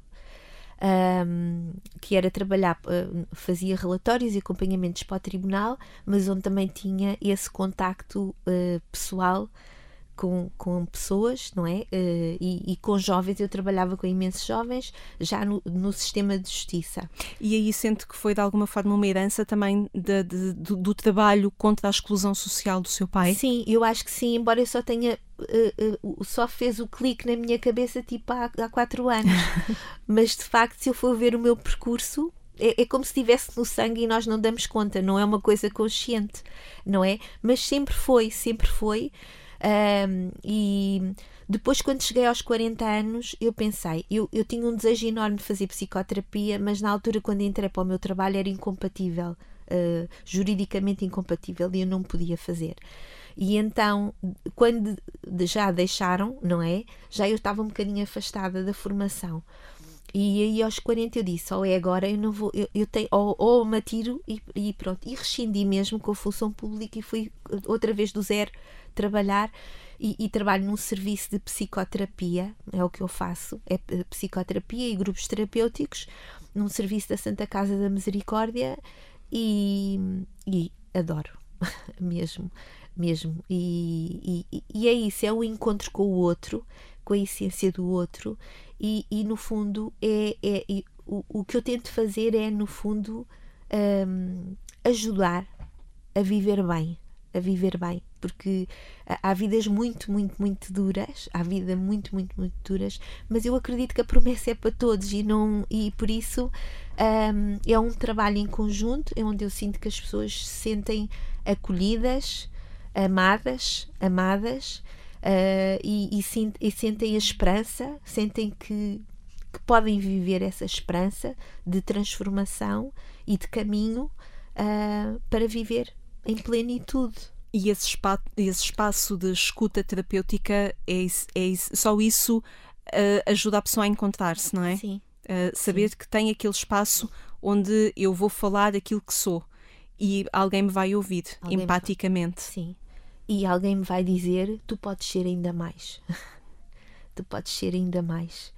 B: um, que era trabalhar, uh, fazia relatórios e acompanhamentos para o tribunal, mas onde também tinha esse contacto uh, pessoal com, com pessoas, não é? Uh, e, e, com jovens, eu trabalhava com imensos jovens já no, no sistema de justiça.
A: E aí sente que foi de alguma forma uma herança também de, de, do, do, trabalho contra a exclusão social do seu pai?
B: Sim, eu acho que sim, embora eu só tenha. Uh, só fez o clique na minha cabeça tipo há, há quatro anos. Mas de facto, se eu for ver o meu percurso, é, é, como se estivesse no sangue e nós não damos conta, não é uma coisa consciente, não é? Mas sempre foi, sempre foi. Um, e depois, quando cheguei aos 40 anos, eu pensei, eu, eu tinha um desejo enorme de fazer psicoterapia, mas na altura, quando entrei para o meu trabalho, era incompatível, uh, juridicamente incompatível, e eu não podia fazer. E então, quando já deixaram, não é? Já eu estava um bocadinho afastada da formação. E aí aos 40 eu disse, ou oh, é agora, eu não vou, eu, eu tenho, ou, ou me atiro e, e, pronto. E rescindi mesmo com a função pública e fui outra vez do zero trabalhar e, e, trabalho num serviço de psicoterapia, é o que eu faço, é psicoterapia e grupos terapêuticos, num serviço da Santa Casa da Misericórdia e, e adoro mesmo, mesmo. E, e, e, é isso, é o encontro com o outro, com a essência do outro, e, e no fundo é, é o, o que eu tento fazer é, no fundo, um, ajudar a viver bem, a viver bem, porque há vidas muito, muito, muito duras, há vida muito, muito, muito duras, mas eu acredito que a promessa é para todos e não e por isso um, é um trabalho em conjunto, é onde eu sinto que as pessoas se sentem acolhidas, amadas, amadas uh, e, e, e sentem a esperança, sentem que que podem viver essa esperança de transformação e de caminho uh, para viver em plenitude.
A: E esse espaço, esse espaço de escuta terapêutica, é, é só isso uh, ajuda a pessoa a encontrar-se, não é?
B: Sim.
A: Saber Sim. que tem aquele espaço onde eu vou falar aquilo que sou e alguém me vai ouvir alguém empaticamente.
B: Sim. E alguém me vai dizer: tu podes ser ainda mais. tu podes ser ainda mais.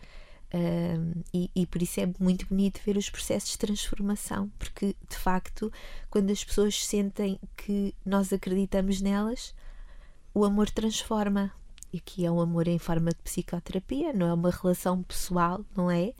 B: Um, e, e, por isso é muito bonito ver os processos de transformação, porque de facto, quando as pessoas sentem que nós acreditamos nelas, o amor transforma. E aqui é um amor em forma de psicoterapia, não é uma relação pessoal, não é?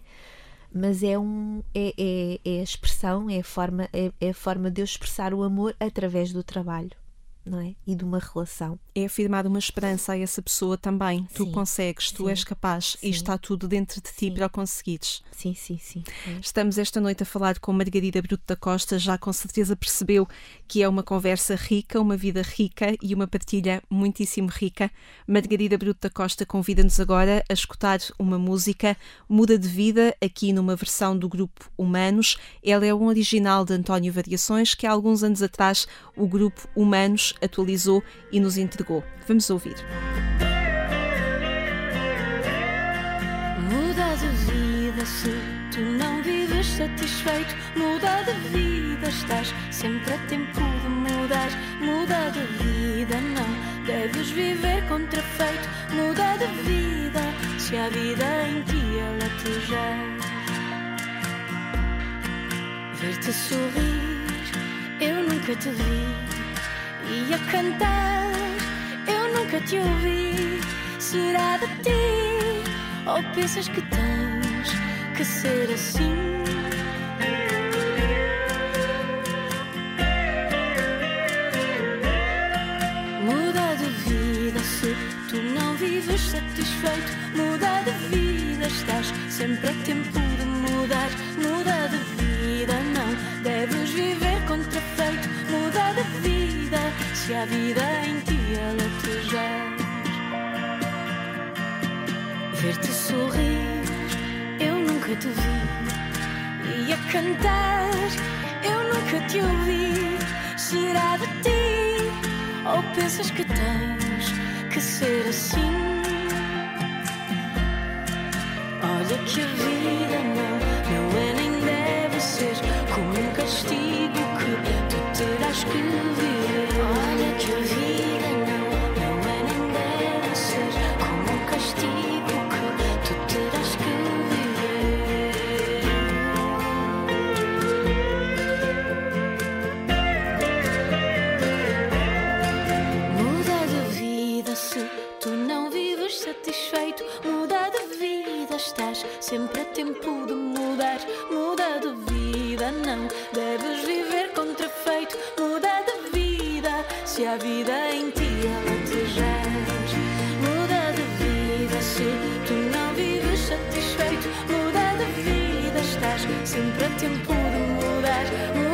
B: Mas é, um, é, é, é a expressão, é a, forma, é, é a forma de eu expressar o amor através do trabalho não é? E de uma relação.
A: É afirmar uma esperança a essa pessoa também. Tu
B: sim,
A: consegues, tu
B: sim,
A: és capaz sim. e está tudo dentro de ti para o conseguires.
B: Sim, sim, sim.
A: É. Estamos esta noite a falar com Margarida Bruto da Costa, já com certeza percebeu que é uma conversa rica, uma vida rica e uma partilha muitíssimo rica. Margarida Bruto da Costa convida-nos agora a escutar uma música Muda de Vida, aqui numa versão do grupo Humanos. Ela é um original de António Variações que há alguns anos atrás o grupo Humanos atualizou e nos entregou. Vamos ouvir.
C: Muda de vida se tu não vives satisfeito. Muda de vida, estás sempre a tempo de mudar. Muda de vida, não deves viver contrafeito. Muda de vida se a vida em ti ela te já. Ver-te sorrir, eu nunca te vi e a cantar. Eu nunca te ouvi. Será de ti? Ou pensas que tens que ser assim? Muda de vida se tu não vives satisfeito. Muda de vida, estás sempre a tempo de mudar. Muda de vida, não deves viver contrafeito. Muda de vida se a vida em ti aletejar. Ver-te sorrir, eu nunca te vi, e a cantar, eu nunca te ouvi, será de ti, ou pensas que tens que ser assim? Olha que a vida sempre a tempo de mudar. Muda de vida, não deves viver contrafeito. Muda de vida, se a vida em ti alatejares. Muda de vida, se tu não vives satisfeito. Muda de vida, estás sempre a tempo de mudar. Muda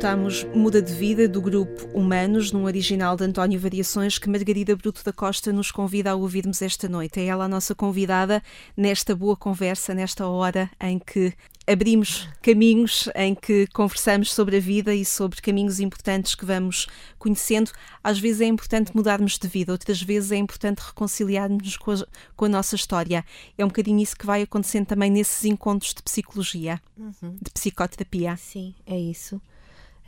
A: Escutamos Muda de Vida do grupo Humanos, num original de António Variações, que Margarida Bruto da Costa nos convida a ouvirmos esta noite. É ela a nossa convidada nesta boa conversa, nesta hora em que abrimos caminhos, em que conversamos sobre a vida e sobre caminhos importantes que vamos conhecendo. Às vezes é importante mudarmos de vida, outras vezes é importante reconciliarmos com a, com a nossa história. É um bocadinho isso que vai acontecendo também nesses encontros de psicologia, de psicoterapia.
B: Sim, é isso.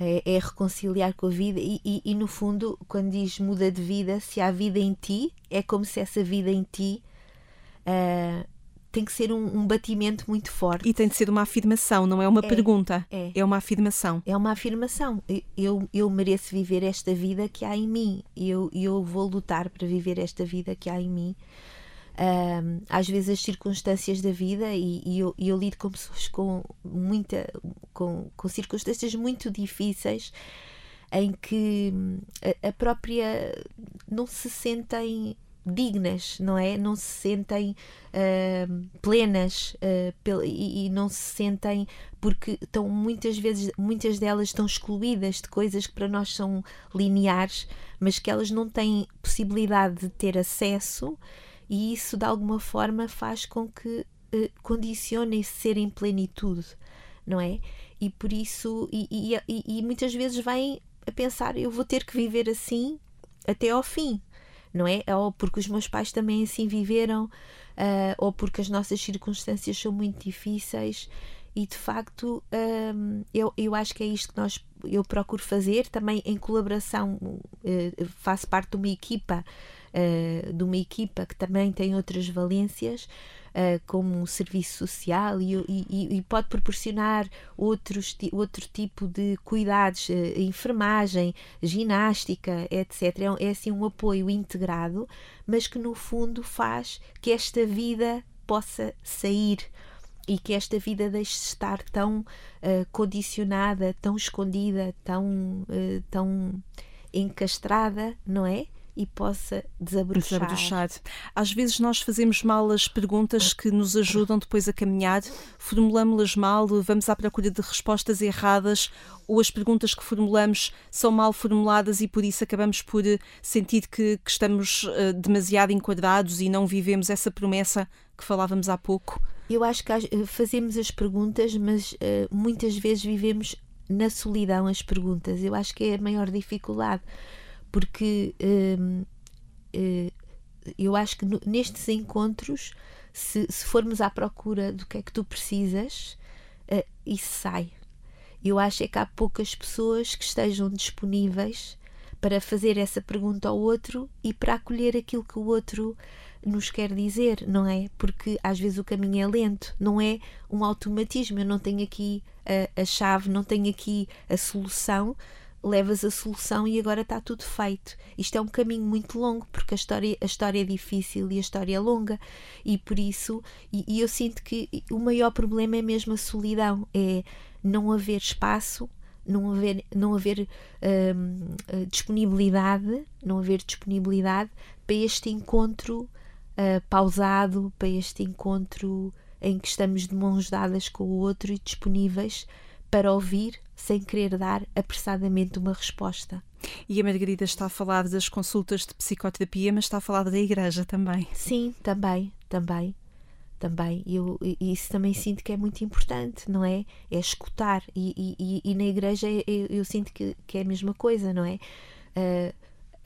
B: É, é reconciliar com a vida e, e- e, no fundo, quando diz muda de vida, se há vida em ti, é como se essa vida em ti ah, tem que ser um, um batimento muito forte.
A: E tem de ser uma afirmação, não é uma
B: É,
A: pergunta,
B: é.
A: uma afirmação.
B: É uma afirmação. Eu- Eu, mereço viver esta vida que há em mim. E Eu, eu vou lutar para viver esta vida que há em mim. Às vezes as circunstâncias da vida e, e eu, eu lido com pessoas com muita com, com circunstâncias muito difíceis em que hum, a, a própria não se sentem dignas, não é? Não se sentem ahm, plenas ah, pel- e, e não se sentem porque estão muitas vezes, muitas delas estão excluídas de coisas que para nós são lineares, mas que elas não têm possibilidade de ter acesso e isso de alguma forma faz com que eh, condicione esse ser em plenitude, não é? E por isso, e, e- e- muitas vezes vêm a pensar, eu vou ter que viver assim até ao fim, não é? Ou porque os meus pais também assim viveram, ah, ou porque as nossas circunstâncias são muito difíceis. E de facto, hum, eu, eu acho que é isto que nós eu procuro fazer também em colaboração. eh, faço parte de uma equipa, eh, de uma equipa que também tem outras valências, eh, como o serviço social e, e- e pode proporcionar outros, outro tipo de cuidados, eh, enfermagem, ginástica, etc. É, um- é assim um apoio integrado, mas que no fundo faz que esta vida possa sair e que esta vida deixe de estar tão eh, condicionada, tão escondida, tão, eh, tão encastrada, não é? E possa desabrochar.
A: Desabrochar. Às vezes nós fazemos mal as perguntas que nos ajudam depois a caminhar, formulamos-las mal, vamos à procura de respostas erradas, ou as perguntas que formulamos são mal formuladas e por isso acabamos por eh, sentir que, que estamos eh, demasiado enquadrados e não vivemos essa promessa que falávamos há pouco.
B: Eu acho que eh, fazemos as perguntas, mas eh, muitas vezes vivemos na solidão as perguntas. Eu acho que é a maior dificuldade, porque hum, eh, eu acho que nestes encontros se, se formos à procura do que é que tu precisas, uh, isso sai. Eu acho é que há poucas pessoas que estejam disponíveis para fazer essa pergunta ao outro e para acolher aquilo que o outro nos quer dizer, não é? Porque às vezes o caminho é lento, não é um automatismo. Eu não tenho aqui a, a chave, não tenho aqui a solução, levas a solução e agora está tudo feito. Isto é um caminho muito longo, porque a história, a história é difícil e a história é longa, e por isso, e, e eu sinto que o maior problema é mesmo a solidão, é não haver espaço, não haver, não haver hum, eh, disponibilidade, não haver disponibilidade para este encontro uh, pausado, para este encontro em que estamos de mãos dadas com o outro e disponíveis para ouvir sem querer dar apressadamente uma resposta.
A: E a Margarida está a falar das consultas de psicoterapia, mas está a falar da igreja também.
B: Sim, também, também, também. Eu isso também sinto que é muito importante, não é? É escutar. E, e, e na igreja eu, eu, sinto que, que é a mesma coisa, não é? Uh,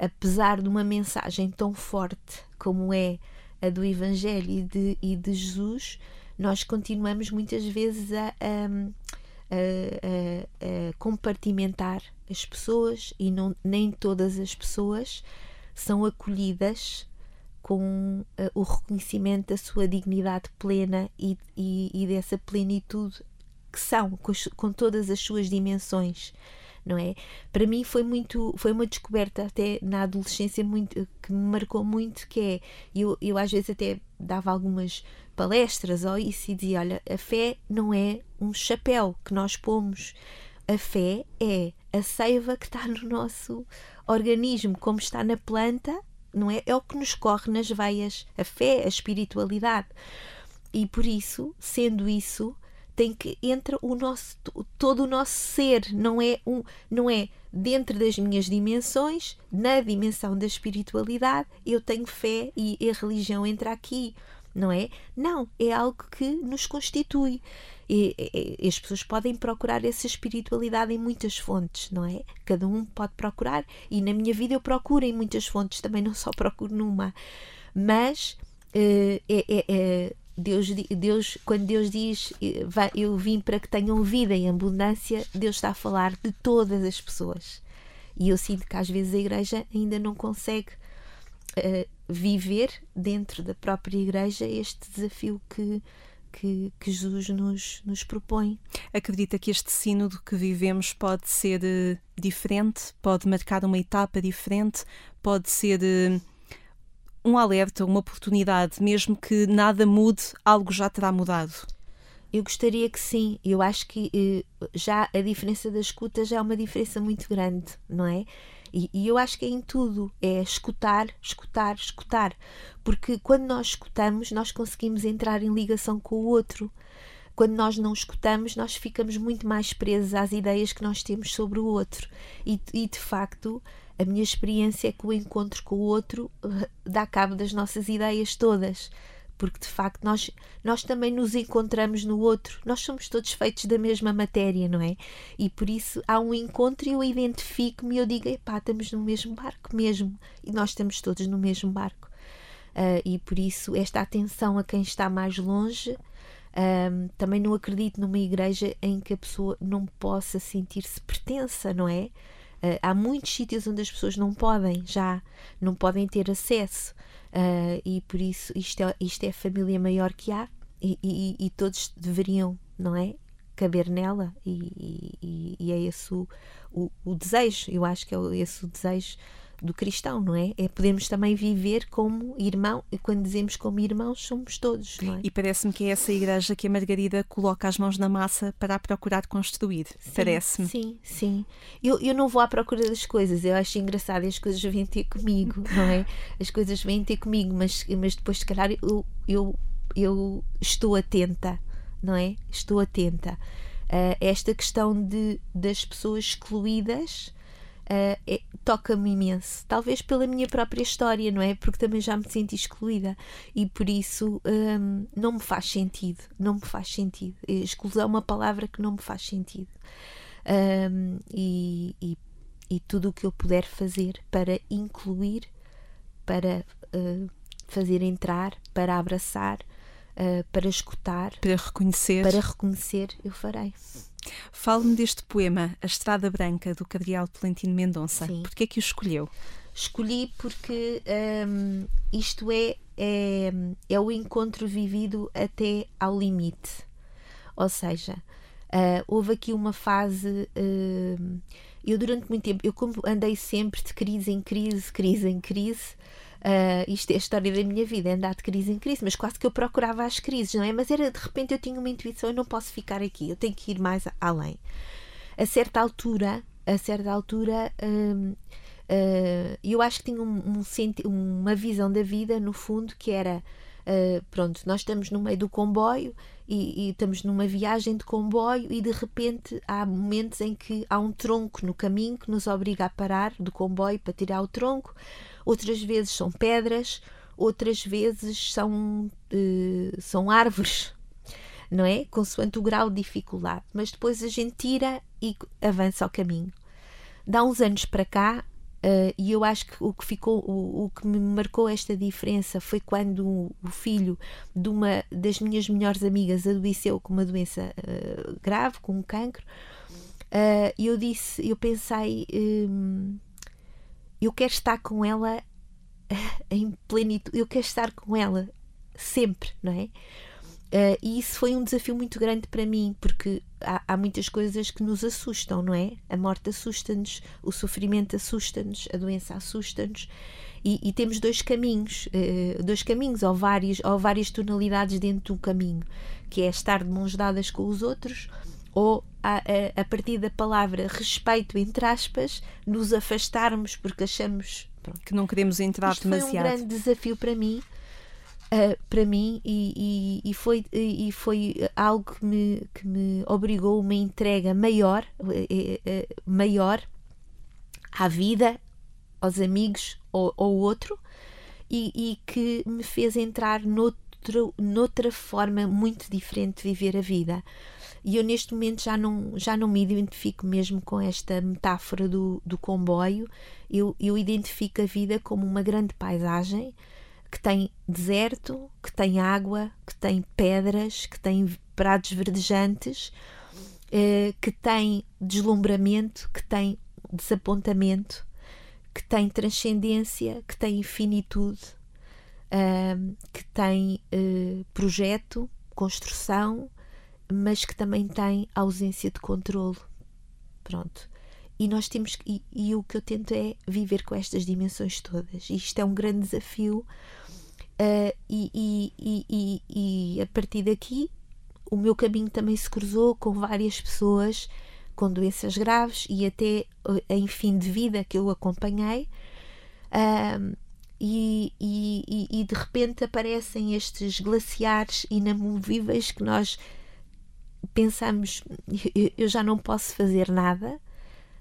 B: apesar de uma mensagem tão forte como é a do Evangelho e de, e de Jesus, nós continuamos muitas vezes a, a a, a, a compartimentar as pessoas e não, nem todas as pessoas são acolhidas com uh, o reconhecimento da sua dignidade plena e, e, e dessa plenitude que são, com, com, todas as suas dimensões, não é? Para mim foi muito, foi uma descoberta até na adolescência muito, que me marcou muito, que é, eu, eu às vezes até dava algumas palestras ou isso e dizia: olha, a fé não é um chapéu que nós pomos, a fé é a seiva que está no nosso organismo, como está na planta, não é? É o que nos corre nas veias, a fé, a espiritualidade. E por isso, sendo isso, tem que entra o nosso todo o nosso ser, não é um, não é dentro das minhas dimensões, na dimensão da espiritualidade, eu tenho fé e a religião entra aqui não é? Não, é algo que nos constitui. E, e, as pessoas podem procurar essa espiritualidade em muitas fontes, não é? Cada um pode procurar, e na minha vida eu procuro em muitas fontes, também não só procuro numa. Mas uh, é, é, é, Deus, Deus, quando Deus diz eu vim para que tenham vida em abundância, Deus está a falar de todas as pessoas. E eu sinto que às vezes a igreja ainda não consegue uh, viver dentro da própria Igreja este desafio que, que, que, Jesus nos, nos propõe.
A: Acredita que este sínodo que vivemos pode ser uh, diferente, pode marcar uma etapa diferente, pode ser uh, um alerta, uma oportunidade, mesmo que nada mude, algo já terá mudado?
B: Eu gostaria que sim. Eu acho que uh, já a diferença da escuta já é uma diferença muito grande, não é? E, e, eu acho que é em tudo, é escutar, escutar, escutar. Porque quando nós escutamos, nós conseguimos entrar em ligação com o outro. Quando nós não escutamos, nós ficamos muito mais presos às ideias que nós temos sobre o outro. E, e de facto, a minha experiência é que o encontro com o outro eh, dá cabo das nossas ideias todas porque de facto nós, nós também nos encontramos no outro, nós somos todos feitos da mesma matéria, não é? E por isso há um encontro e eu identifico-me e eu digo, epá, estamos no mesmo barco mesmo, e nós estamos todos no mesmo barco. Uh, e por isso esta atenção a quem está mais longe, uh, também não acredito numa igreja em que a pessoa não possa sentir-se pertença, não é? Uh, há muitos sítios onde as pessoas não podem já, não podem ter acesso. Uh, e por isso isto é, isto é a família maior que há e, e, e todos deveriam, não é? Caber nela e, e, é esse o, o, o, desejo, eu acho que é esse o desejo do cristão, não é? É podermos também viver como irmão, e quando dizemos como irmãos, somos todos, não é?
A: E parece-me que é essa igreja que a Margarida coloca as mãos na massa para procurar construir, parece-me.
B: Sim, sim. Eu, eu não vou à procura das coisas, eu acho engraçado e as coisas vêm ter comigo, não é? As coisas vêm ter comigo, mas, mas depois, se calhar, eu, eu, eu estou atenta, não é? Estou atenta. Uh, esta questão de, das pessoas excluídas uh, é, toca-me imenso. Talvez pela minha própria história, não é? Porque também já me senti excluída e por isso um, não me faz sentido. Não me faz sentido. Exclusão é uma palavra que não me faz sentido. Um, e, e, e, tudo o que eu puder fazer para incluir, para uh, fazer entrar, para abraçar, uh, para escutar,
A: para reconhecer,
B: para reconhecer, eu farei.
A: Fale-me deste poema, A Estrada Branca, do Cardeal Tolentino Mendonça. Por que é que o escolheu?
B: Escolhi porque um, isto é, é, é o encontro vivido até ao limite. Ou seja, uh, houve aqui uma fase. Uh, eu, durante muito tempo, eu como andei sempre de crise em crise, crise em crise, Uh, isto é a história da minha vida, é andar de crise em crise, mas quase que eu procurava as crises, não é? Mas era de repente eu tinha uma intuição, eu não posso ficar aqui, eu tenho que ir mais além. A certa altura, a certa altura, uh, uh, eu acho que tinha um, um, uma visão da vida, no fundo, que era Uh, pronto, nós estamos no meio do comboio e, e, estamos numa viagem de comboio e de repente há momentos em que há um tronco no caminho que nos obriga a parar do comboio para tirar o tronco outras vezes são pedras, outras vezes são, uh, são árvores, não é? Consoante o grau de dificuldade. Mas depois a gente tira e avança ao caminho. Dá uns anos para cá, uh, e eu acho que o que ficou, o, o, que me marcou esta diferença foi quando o, o, filho de uma das minhas melhores amigas adoeceu com uma doença uh, grave, com um cancro. E eu disse, eu pensei. Um, eu quero estar com ela em plenitude, eu quero estar com ela sempre, não é? Uh, e isso foi um desafio muito grande para mim, porque há, há muitas coisas que nos assustam, não é? A morte assusta-nos, o sofrimento assusta-nos, a doença assusta-nos. E, e, temos dois caminhos, uh, dois caminhos, ou, vários, ou várias tonalidades dentro do caminho, que é estar de mãos dadas com os outros ou a, a, a, partir da palavra respeito, entre aspas, nos afastarmos porque achamos
A: pronto, que não queremos entrar
B: Isto
A: demasiado.
B: Foi um grande desafio para mim. Uh, para mim e, e, e, foi, e foi algo que me, que me obrigou uma entrega maior, uh, uh, maior à vida, aos amigos ou ao outro e, e, que me fez entrar noutro, noutra forma muito diferente de viver a vida. E eu neste momento já não, já não me identifico mesmo com esta metáfora do, do comboio. Eu, eu identifico a vida como uma grande paisagem que tem deserto, que tem água, que tem pedras, que tem prados verdejantes, eh, que tem deslumbramento, que tem desapontamento, que tem transcendência, que tem infinitude, eh, que tem eh, projeto, construção, mas que também tem ausência de controle. Pronto. E nós temos e, e, o que eu tento é viver com estas dimensões todas. Isto é um grande desafio. Uh, e, e, e, a partir daqui, o meu caminho também se cruzou com várias pessoas com doenças graves e até em fim de vida que eu acompanhei. Uh, e, e, e, de repente aparecem estes glaciares inamovíveis que nós pensamos, eu já não posso fazer nada,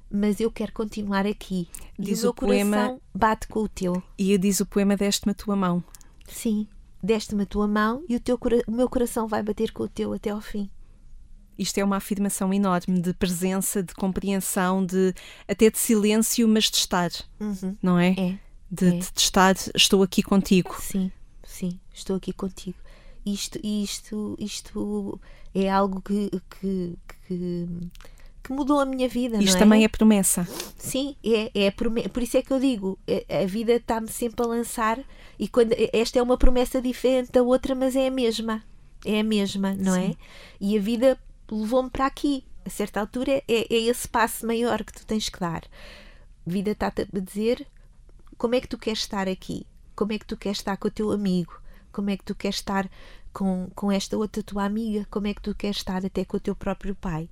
B: mas eu quero continuar aqui. Diz e o, o poema, coração bate com o teu.
A: E diz o poema deste-me a tua mão.
B: Sim, deste-me a tua mão e o, teu, o meu coração vai bater com o teu até ao fim.
A: Isto é uma afirmação enorme de presença, de compreensão, de até de silêncio, mas de estar,
B: uhum.
A: não é?
B: É.
A: De, é. de estar, estou aqui contigo.
B: Sim, sim, estou aqui contigo isto, isto, isto é algo que, que, que, que mudou a minha vida.
A: Isto
B: é?
A: também é promessa.
B: Sim, é, é promessa. Por isso é que eu digo, é, a vida está-me sempre a lançar e quando esta é uma promessa diferente da outra, mas é a mesma. É a mesma, não é? Sim. é? E a vida levou-me para aqui. A certa altura é, é esse passo maior que tu tens que dar. A vida está-te a dizer como é que tu queres estar aqui, como é que tu queres estar com o teu amigo, como é que tu queres estar com, com esta outra tua amiga, como é que tu queres estar até com o teu próprio pai.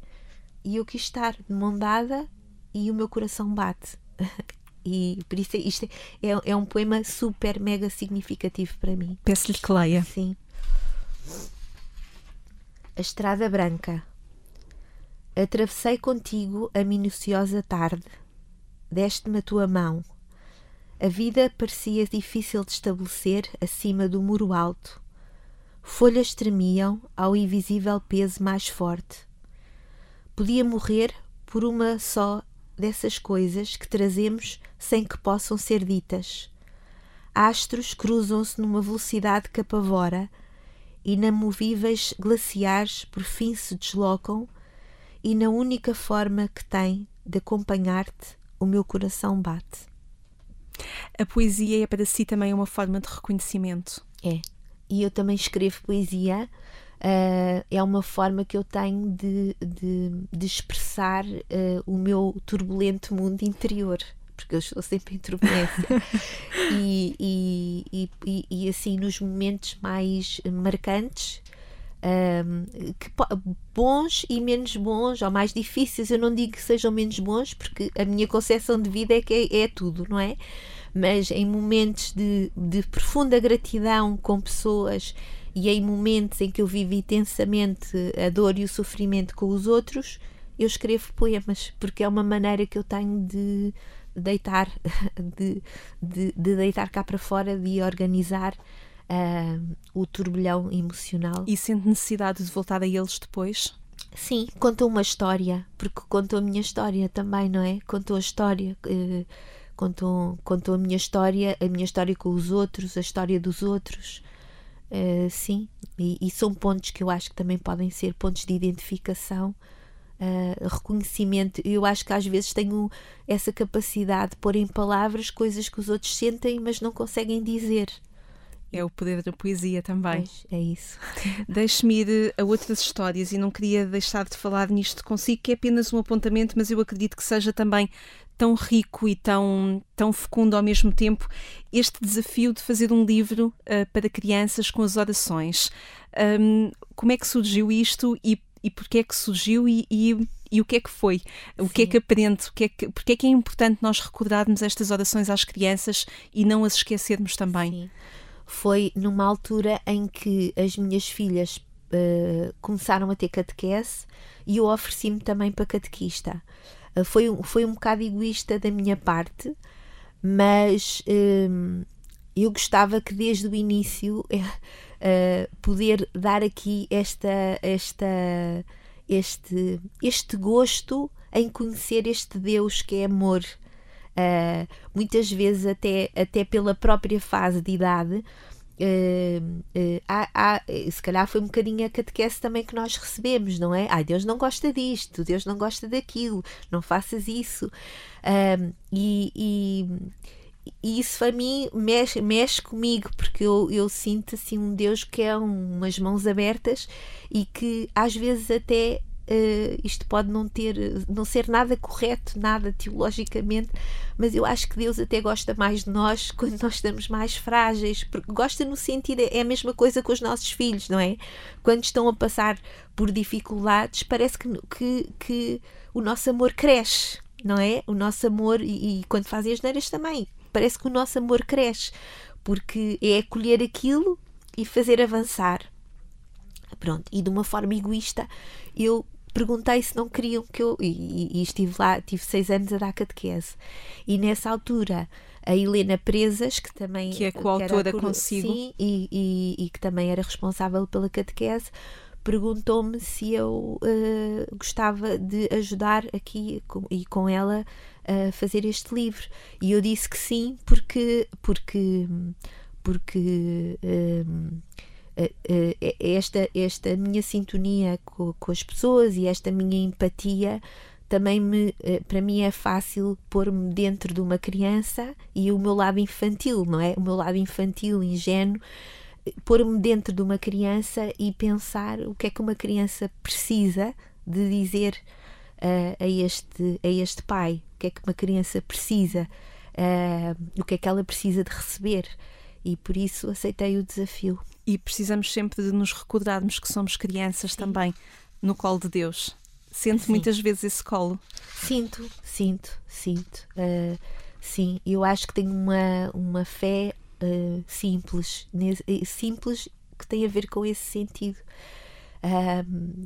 B: E eu quis estar de mão dada e o meu coração bate. e por isso isto é, é, é um poema super, mega significativo para mim.
A: Peço-lhe que leia.
B: Sim. A Estrada Branca. Atravessei contigo a minuciosa tarde. Deste-me a tua mão a vida parecia difícil de estabelecer acima do muro alto. Folhas tremiam ao invisível peso mais forte. Podia morrer por uma só dessas coisas que trazemos sem que possam ser ditas. Astros cruzam-se numa velocidade que apavora, inamovíveis glaciares por fim se deslocam e na única forma que tem de acompanhar-te o meu coração bate.
A: A poesia é para si também uma forma de reconhecimento.
B: É. E eu também escrevo poesia. Uh, é uma forma que eu tenho de, de, de expressar uh, o meu turbulento mundo interior porque eu estou sempre em turbulência. e, e, e, e, assim, nos momentos mais marcantes, um, que, bons e menos bons, ou mais difíceis, eu não digo que sejam menos bons, porque a minha concepção de vida é que é, é tudo, não é? Mas em momentos de, de profunda gratidão com pessoas e em momentos em que eu vivo intensamente a dor e o sofrimento com os outros, eu escrevo poemas, porque é uma maneira que eu tenho de deitar, de, de, de deitar cá para fora, de organizar uh, o turbilhão emocional.
A: E sente necessidade de voltar a eles depois?
B: Sim, contou uma história, porque contou a minha história também, não é? Contou a história, uh, contou, contou a minha história, a minha história com os outros, a história dos outros. Uh, sim, e, e, são pontos que eu acho que também podem ser pontos de identificação uh, reconhecimento. Eu acho que às vezes tenho essa capacidade de pôr em palavras coisas que os outros sentem, mas não conseguem dizer.
A: É o poder da poesia também.
B: Pois, é isso.
A: Deixe-me ir a outras histórias e não queria deixar de falar nisto consigo, que é apenas um apontamento, mas eu acredito que seja também tão rico e tão, tão fecundo ao mesmo tempo este desafio de fazer um livro uh, para crianças com as orações. Um, como é que surgiu isto e e porque é que surgiu e, e, e, o que é que foi, o Sim. que é que aprende, o que é que, porque é que é importante nós recordarmos estas orações às crianças e não as esquecermos também. Sim.
B: Foi numa altura em que as minhas filhas uh, começaram a ter catequese e eu ofereci-me também para catequista. Uh, foi, foi um bocado egoísta da minha parte, mas uh, eu gostava que desde o início uh, poder dar aqui esta, esta, este, este gosto em conhecer este Deus que é amor. Uh, muitas vezes, até, até pela própria fase de idade, Uh, uh, há, há, se calhar foi um bocadinho a catequese também que nós recebemos, não é? Ai, Deus não gosta disto, Deus não gosta daquilo, não faças isso. Uh, e, e, e isso para mim mexe, mexe comigo, porque eu, eu sinto assim um Deus que é umas mãos abertas e que às vezes até uh, isto pode não ter, não ser nada correto, nada teologicamente, mas eu acho que Deus até gosta mais de nós quando nós estamos mais frágeis, porque gosta no sentido, é a mesma coisa com os nossos filhos, não é? Quando estão a passar por dificuldades, parece que, que, que o nosso amor cresce, não é? O nosso amor, e, e quando fazem as neiras também parece que o nosso amor cresce, porque é acolher aquilo e fazer avançar. Pronto, e de uma forma egoísta, eu perguntei se não queriam que eu. E, e, estive lá, tive seis anos a dar catequese. E nessa altura, a Helena Presas, que também.
A: Que é coautora consigo.
B: Sim, e, e, e, que também era responsável pela catequese, perguntou-me se eu uh, gostava de ajudar aqui com, e com ela a fazer este livro. E eu disse que sim, porque, porque, porque um, esta, esta minha sintonia com, com, as pessoas e esta minha empatia também me, para mim é fácil pôr-me dentro de uma criança e o meu lado infantil, não é? O meu lado infantil, ingênuo, pôr-me dentro de uma criança e pensar o que é que uma criança precisa de dizer uh, a, este, a este pai, que é que uma criança precisa, uh, o que é que ela precisa de receber. E por isso aceitei o desafio.
A: E precisamos sempre de nos recordarmos que somos crianças Sim. também, no colo de Deus. Sente muitas vezes esse colo?
B: Sinto, sinto, sinto. Uh, sim, eu acho que tenho uma, uma fé uh, simples, simples que tem a ver com esse sentido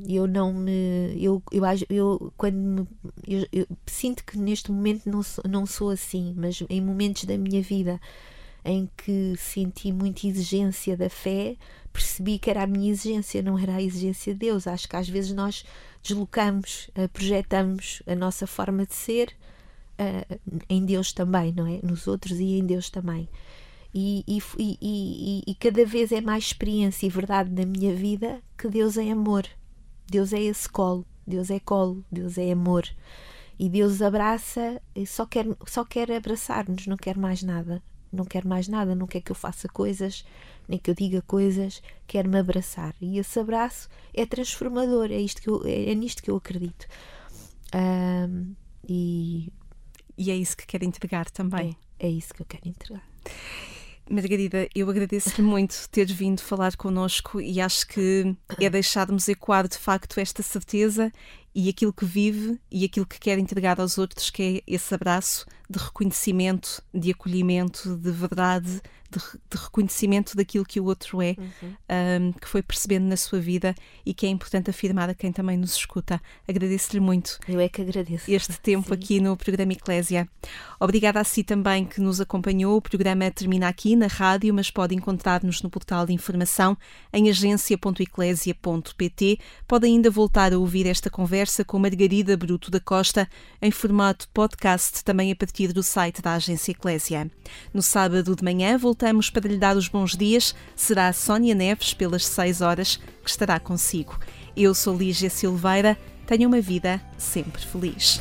B: eu não me. Eu, eu, eu quando me, eu, eu, sinto que neste momento não sou, não sou assim, mas em momentos da minha vida em que senti muita exigência da fé, percebi que era a minha exigência, não era a exigência de Deus. Acho que às vezes nós deslocamos, uh, projetamos a nossa forma de ser uh, em Deus também, não é? Nos outros e em Deus também. E, e, e, e, cada vez é mais experiência e verdade na minha vida que Deus é amor. Deus é esse colo, Deus é colo, Deus é amor. E Deus abraça e só quer, só quer abraçar-nos, não quer mais nada. Não quer mais nada, não quer que eu faça coisas, nem que eu diga coisas, quer me abraçar. E esse abraço é transformador, é, isto que eu, é, é nisto que eu acredito. Um, e,
A: e é isso que quero entregar também.
B: É, é isso que eu quero entregar.
A: Margarida, eu agradeço-lhe muito ter vindo falar connosco e acho que é deixarmos ecoar de facto esta certeza e aquilo que vive e aquilo que quer entregar aos outros, que é esse abraço de reconhecimento, de acolhimento, de verdade, de, de reconhecimento daquilo que o outro é, uhum. um, que foi percebendo na sua vida e que é importante afirmar a quem também nos escuta. Agradeço-lhe muito.
B: Eu é que agradeço.
A: Este tempo Sim. aqui no programa Eclésia. Obrigada a si também que nos acompanhou. O programa termina aqui na rádio, mas pode encontrar-nos no portal de informação em agência.eclésia.pt. Pode ainda voltar a ouvir esta conversa com Margarida Bruto da Costa em formato podcast, também a partir do site da Agência Eclésia. No sábado de manhã, voltamos para lhe dar os bons dias. Será Sónia Neves, pelas 6 horas, que estará consigo. Eu sou Lígia Silveira. Tenha uma vida sempre feliz.